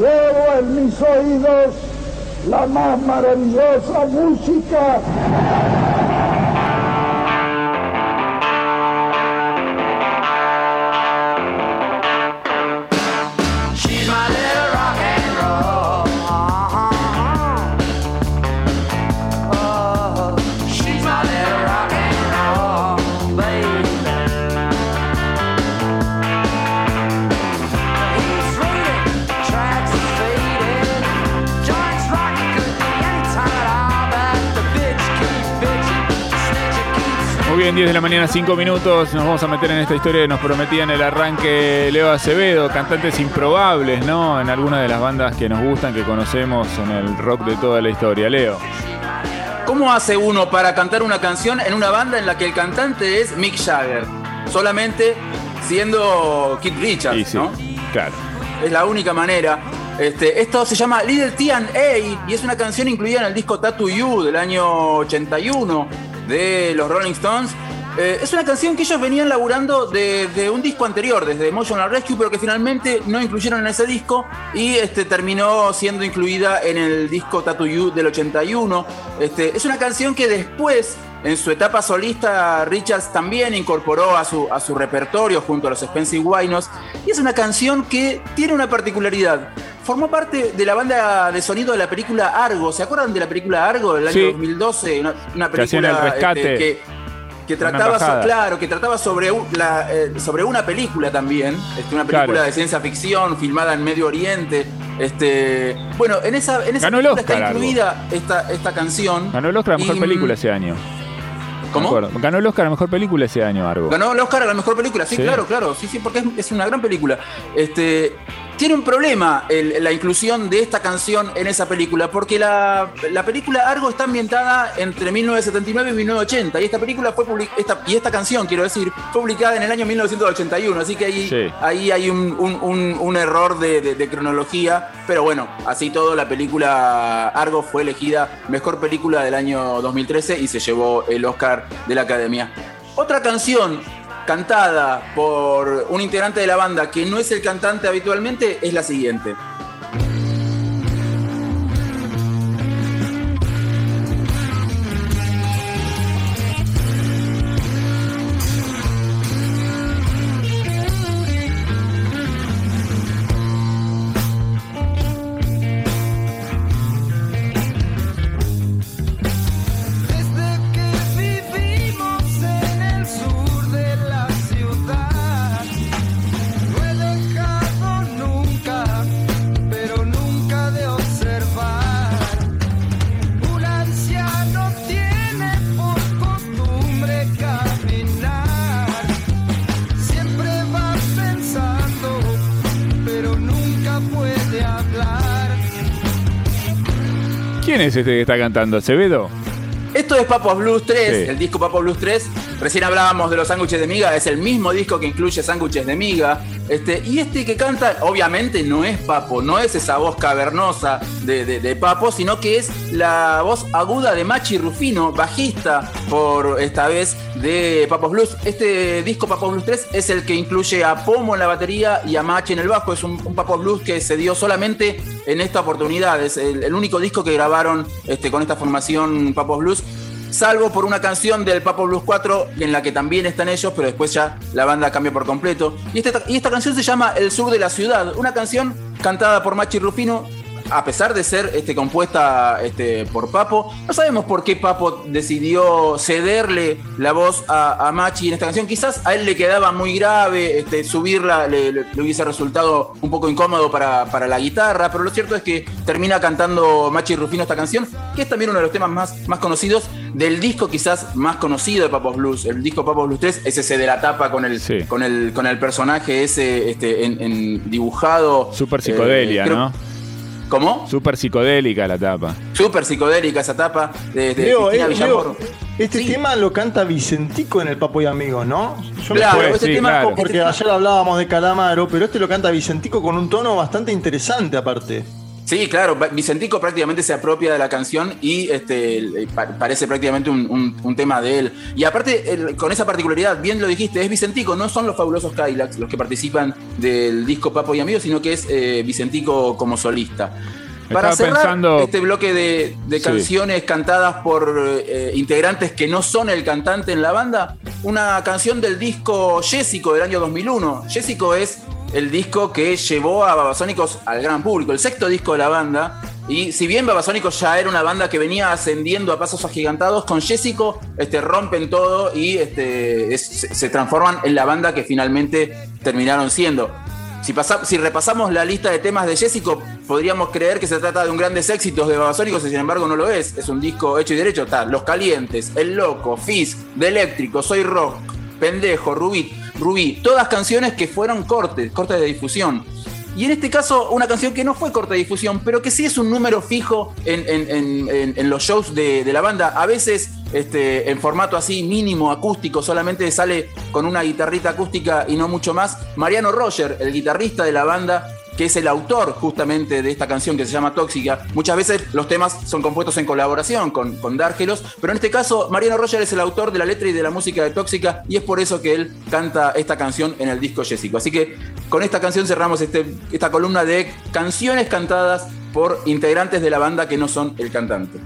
llevo en mis oídos la más maravillosa música. Bien, 10 de la mañana, 5 minutos. Nos vamos a meter en esta historia que nos prometía en el arranque Leo Acevedo, cantantes improbables, ¿no? En algunas de las bandas que nos gustan, que conocemos en el rock de toda la historia. Leo. ¿Cómo hace uno para cantar una canción en una banda en la que el cantante es Mick Jagger? Solamente siendo Keith Richards, sí, ¿no? claro. Es la única manera. Este, esto se llama Little T&A y es una canción incluida en el disco Tattoo You del año 81 de los Rolling Stones. Eh, es una canción que ellos venían laburando desde un disco anterior, desde Emotional Rescue, pero que finalmente no incluyeron en ese disco y este, terminó siendo incluida en el disco Tattoo You del 81. Este, es una canción que después, en su etapa solista, Richards también incorporó a su, a su repertorio junto a los Spencer Winos. Y es una canción que tiene una particularidad. Formó parte de la banda de sonido de la película Argo. ¿Se acuerdan de la película Argo del año Sí. 2012? Una, película rescate. este, que, que trataba, so- claro, que trataba sobre, la, eh, sobre una película también, este, una película Claro. de ciencia ficción filmada en Medio Oriente. Este, bueno, en esa, en esa película Oscar, está Argo. incluida esta, esta canción. Ganó el Oscar a Mejor Y, Película ese año. ¿Cómo? Me acuerdo. Ganó el Oscar a Mejor Película ese año, Argo. Ganó el Oscar a la mejor película, sí, Sí. claro, claro, sí, sí, porque es, es una gran película. Este, tiene un problema el- la inclusión de esta canción en esa película, porque la, la película Argo está ambientada entre 1979 y 1980, y esta película fue public- esta, y esta canción, quiero decir, fue publicada en el año 1981, así que ahí, Sí. ahí hay un, un- un- un error de, de- de cronología, pero bueno, así todo, la película Argo fue elegida mejor película del año 2013 y se llevó el Oscar de la Academia. Otra canción cantada por un integrante de la banda que no es el cantante habitualmente es la siguiente. ¿Quién es este que está cantando? ¿Acevedo? Esto es Papos Blues 3, Sí. el disco Papos Blues 3. Recién hablábamos de los sándwiches de miga, es el mismo disco que incluye sándwiches de miga. Este, y este que canta, obviamente no es Papo, no es esa voz cavernosa de, de- de Papo, sino que es la voz aguda de Machi Rufino, bajista por esta vez de Papos Blues. Este disco Papos Blues 3 es el que incluye a Pomo en la batería y a Machi en el bajo. Es un, un Papos Blues que se dio solamente en esta oportunidad. Es el, único disco que grabaron este, con esta formación Papos Blues salvo por una canción del Papo Blues 4 en la que también están ellos, pero después ya la banda cambia por completo. Y esta, y esta canción se llama El Sur de la Ciudad, una canción cantada por Machi Rufino. A pesar de ser este, compuesta este, por Papo, no sabemos por qué Papo decidió cederle la voz a, a Machi en esta canción. Quizás a él le quedaba muy grave, este, subirla le, le- le hubiese resultado un poco incómodo para, para la guitarra, pero lo cierto es que termina cantando Machi Rufino esta canción, que es también uno de los temas más, más conocidos del disco quizás más conocido de Papos Blues. El disco Papos Blues 3 es ese de la tapa con el, Sí. con el, con el personaje ese este, en, en dibujado. Super psicodelia, Eh, creo- ¿no? ¿Cómo? Super psicodélica la tapa. Súper psicodélica esa tapa de, de Leo, Cristina eh, Villamor. Leo, este Sí. tema lo canta Vicentico en el Papo y Amigos, ¿no? Yo me Claro, este sí, tema claro. porque ayer hablábamos de Calamaro, pero este lo canta Vicentico con un tono bastante interesante aparte. Sí, claro, Vicentico prácticamente se apropia de la canción y este, pa- parece prácticamente un, un- un tema de él. Y aparte, con esa particularidad, bien lo dijiste, es Vicentico, no son los fabulosos Kylax los que participan del disco Papo y Amigos, sino que es eh, Vicentico como solista. Para Estaba cerrar pensando- este bloque de, de Sí. canciones cantadas por eh, integrantes que no son el cantante en la banda, una canción del disco Jessico del año 2001. Jessico es el disco que llevó a Babasónicos al gran público, el sexto disco de la banda. Y si bien Babasónicos ya era una banda que venía ascendiendo a pasos agigantados, con Jessico este, rompen todo y este, es- se, transforman en la banda que finalmente terminaron siendo. Si, pasa- si repasamos la lista de temas de Jessico, podríamos creer que se trata de un grandes éxitos de Babasónicos, y sin embargo no lo es. Es un disco hecho y derecho. Está Los Calientes, El Loco, Fizz, De Eléctrico, Soy Rock, Pendejo, Rubí, Rubí. Todas canciones que fueron cortes, cortes de difusión. Y en este caso, una canción que no fue corte de difusión, pero que sí es un número fijo en los shows de, de la banda. A veces este, en formato así mínimo, acústico, solamente sale con una guitarrita acústica y no mucho más. Mariano Roger, el guitarrista de la banda, que es el autor justamente de esta canción que se llama Tóxica. Muchas veces los temas son compuestos en colaboración con, con Dárgelos, pero en este caso Mariano Roger es el autor de la letra y de la música de Tóxica y es por eso que él canta esta canción en el disco Jessico. Así que con esta canción cerramos este, esta columna de canciones cantadas por integrantes de la banda que no son el cantante.